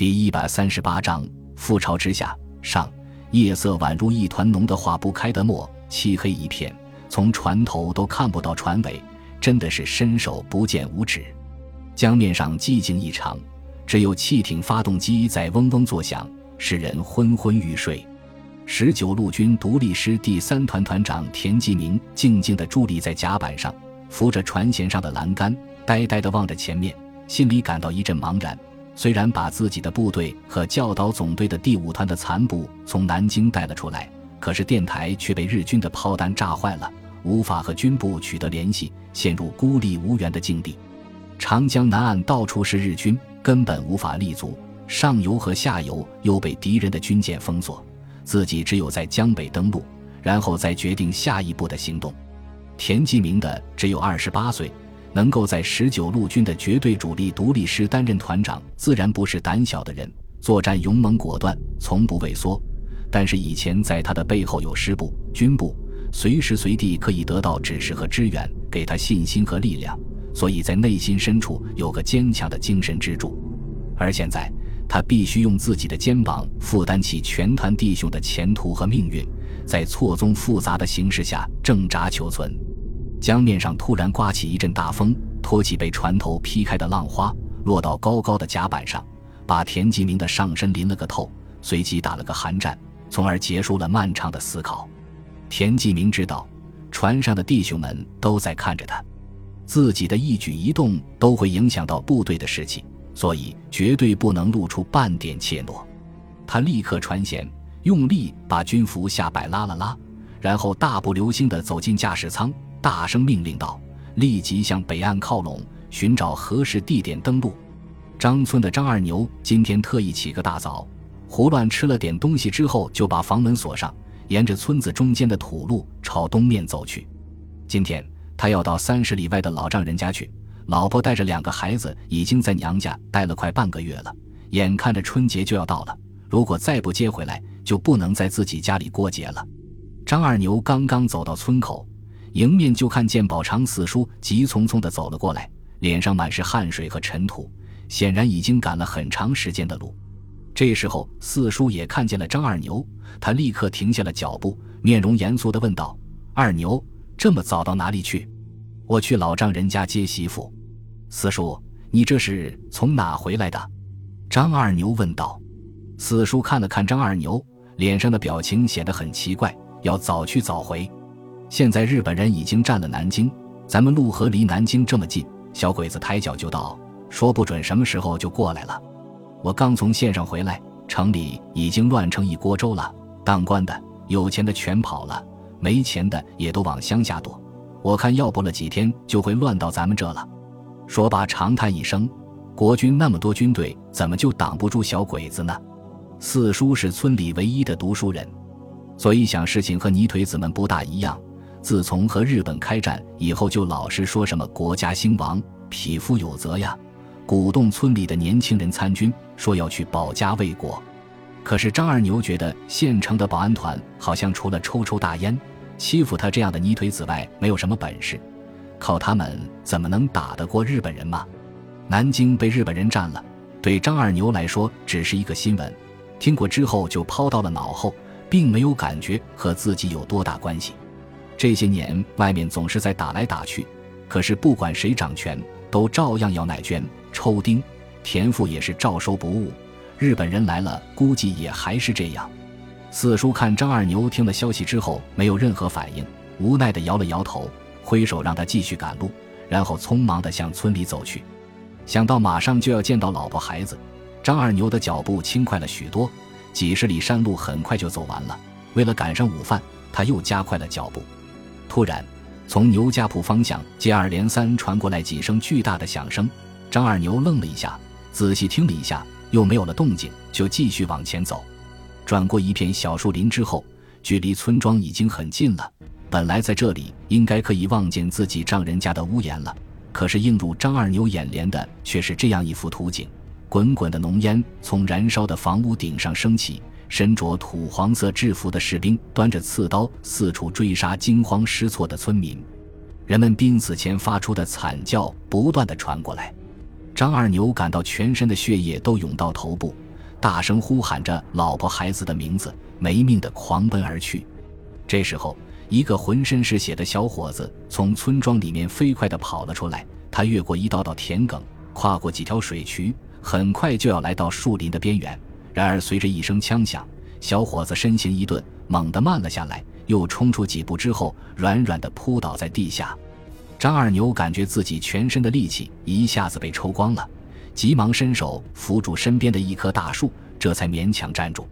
第一百三十八章覆巢之下上，夜色宛如一团浓得化不开的墨，漆黑一片，从船头都看不到船尾，真的是伸手不见五指。江面上寂静异常，只有汽艇发动机在嗡嗡作响，使人昏昏欲睡。十九路军独立师第三团团长田继明静静地伫立在甲板上，扶着船舷上的栏杆，呆呆地望着前面，心里感到一阵茫然。虽然把自己的部队和教导总队的第五团的残部从南京带了出来，可是电台却被日军的炮弹炸坏了，无法和军部取得联系，陷入孤立无援的境地。长江南岸到处是日军，根本无法立足；上游和下游又被敌人的军舰封锁，自己只有在江北登陆，然后再决定下一步的行动。田继明的只有二十八岁。能够在十九路军的绝对主力独立师担任团长，自然不是胆小的人，作战勇猛果断，从不畏缩。但是以前在他的背后有师部、军部，随时随地可以得到指示和支援，给他信心和力量，所以在内心深处有个坚强的精神支柱。而现在，他必须用自己的肩膀负担起全团弟兄的前途和命运，在错综复杂的形势下挣扎求存。江面上突然刮起一阵大风，托起被船头劈开的浪花，落到高高的甲板上，把田吉明的上身淋了个透，随即打了个寒战，从而结束了漫长的思考。田吉明知道，船上的弟兄们都在看着他，自己的一举一动都会影响到部队的士气，所以绝对不能露出半点怯懦。他立刻船舷，用力把军服下摆拉了拉，然后大步流星地走进驾驶舱。大声命令道：“立即向北岸靠拢，寻找合适地点登陆。”张村的张二牛今天特意起个大早，胡乱吃了点东西之后，就把房门锁上，沿着村子中间的土路朝东面走去。今天他要到三十里外的老丈人家去，老婆带着两个孩子已经在娘家待了快半个月了，眼看着春节就要到了，如果再不接回来，就不能在自己家里过节了。张二牛刚刚走到村口。迎面就看见宝长四叔急匆匆地走了过来，脸上满是汗水和尘土，显然已经赶了很长时间的路。这时候，四叔也看见了张二牛，他立刻停下了脚步，面容严肃地问道：“二牛，这么早到哪里去？”“我去老丈人家接媳妇。”“四叔，你这是从哪回来的？”张二牛问道。四叔看了看张二牛，脸上的表情显得很奇怪，要早去早回。现在日本人已经占了南京，咱们陆河离南京这么近，小鬼子抬脚就到，说不准什么时候就过来了。我刚从县上回来，城里已经乱成一锅粥了，当官的、有钱的全跑了，没钱的也都往乡下躲。我看要不了几天就会乱到咱们这了。说罢长叹一声：“国军那么多军队，怎么就挡不住小鬼子呢？”四叔是村里唯一的读书人，所以想事情和泥腿子们不大一样。自从和日本开战以后，就老是说什么国家兴亡，匹夫有责呀，鼓动村里的年轻人参军，说要去保家卫国。可是张二牛觉得县城的保安团好像除了抽抽大烟、欺负他这样的泥腿子外，没有什么本事，靠他们怎么能打得过日本人嘛？南京被日本人占了，对张二牛来说只是一个新闻，听过之后就抛到了脑后，并没有感觉和自己有多大关系。这些年，外面总是在打来打去，可是不管谁掌权，都照样要奶捐、抽丁，田赋也是照收不误。日本人来了，估计也还是这样。四叔看张二牛听了消息之后，没有任何反应，无奈地摇了摇头，挥手让他继续赶路，然后匆忙地向村里走去。想到马上就要见到老婆孩子，张二牛的脚步轻快了许多，几十里山路很快就走完了。为了赶上午饭，他又加快了脚步。突然，从牛家铺方向接二连三传过来几声巨大的响声。张二牛愣了一下，仔细听了一下，又没有了动静，就继续往前走。转过一片小树林之后，距离村庄已经很近了。本来在这里应该可以望见自己丈人家的屋檐了，可是映入张二牛眼帘的却是这样一幅图景：滚滚的浓烟从燃烧的房屋顶上升起。身着土黄色制服的士兵端着刺刀四处追杀惊慌失措的村民，人们濒死前发出的惨叫不断的传过来。张二牛感到全身的血液都涌到头部，大声呼喊着老婆孩子的名字，没命的狂奔而去。这时候，一个浑身是血的小伙子从村庄里面飞快地跑了出来。他越过一道道田埂，跨过几条水渠，很快就要来到树林的边缘。然而，随着一声枪响，小伙子身形一顿，猛地慢了下来，又冲出几步之后，软软地扑倒在地下。张二牛感觉自己全身的力气一下子被抽光了，急忙伸手扶住身边的一棵大树，这才勉强站住。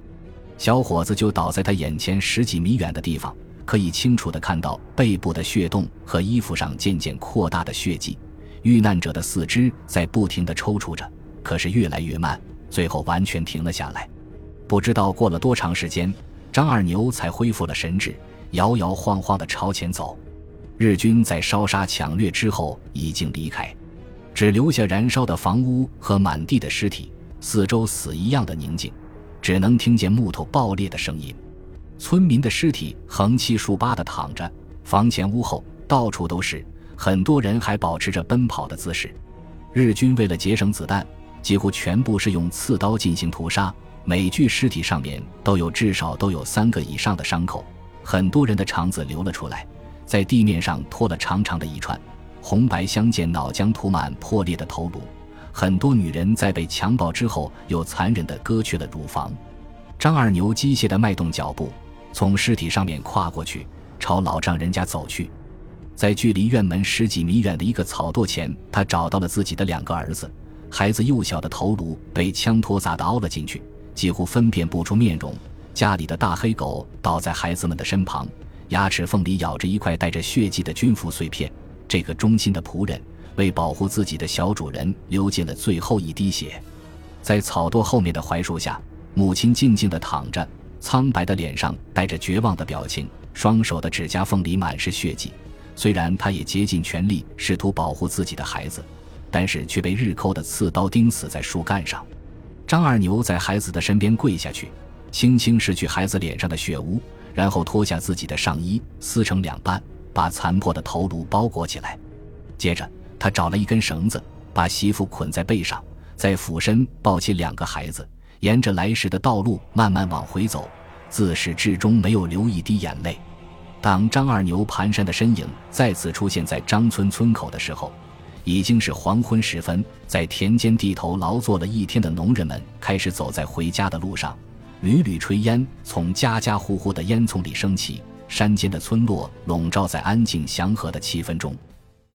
小伙子就倒在他眼前十几米远的地方，可以清楚地看到背部的血洞和衣服上渐渐扩大的血迹。遇难者的四肢在不停地抽搐着，可是越来越慢，最后完全停了下来。不知道过了多长时间，张二牛才恢复了神智，摇摇晃晃地朝前走。日军在烧杀抢掠之后已经离开，只留下燃烧的房屋和满地的尸体，四周死一样的宁静，只能听见木头爆裂的声音。村民的尸体横七竖八地躺着，房前屋后到处都是。很多人还保持着奔跑的姿势。日军为了节省子弹，几乎全部是用刺刀进行屠杀。每具尸体上面都有至少都有三个以上的伤口，很多人的肠子流了出来，在地面上拖了长长的一串，红白相间，脑浆涂满破裂的头颅。很多女人在被强暴之后，又残忍地割去了乳房。张二牛机械地迈动脚步，从尸体上面跨过去，朝老丈人家走去。在距离院门十几米远的一个草垛前，他找到了自己的两个儿子。孩子幼小的头颅被枪托砸得凹了进去，几乎分辨不出面容。家里的大黑狗倒在孩子们的身旁，牙齿缝里咬着一块带着血迹的军服碎片。这个忠心的仆人为保护自己的小主人，流尽了最后一滴血。在草垛后面的槐树下，母亲静静地躺着，苍白的脸上带着绝望的表情，双手的指甲缝里满是血迹。虽然他也竭尽全力试图保护自己的孩子，但是却被日寇的刺刀钉死在树干上。张二牛在孩子的身边跪下去，轻轻拭去孩子脸上的血污，然后脱下自己的上衣，撕成两半，把残破的头颅包裹起来。接着，他找了一根绳子，把媳妇捆在背上，再俯身抱起两个孩子，沿着来时的道路慢慢往回走，自始至终没有流一滴眼泪。当张二牛蹒跚的身影再次出现在张村村口的时候，已经是黄昏时分。在田间地头劳作了一天的农人们开始走在回家的路上，缕缕炊烟从家家户户的烟囱里升起，山间的村落笼罩在安静祥和的气氛中。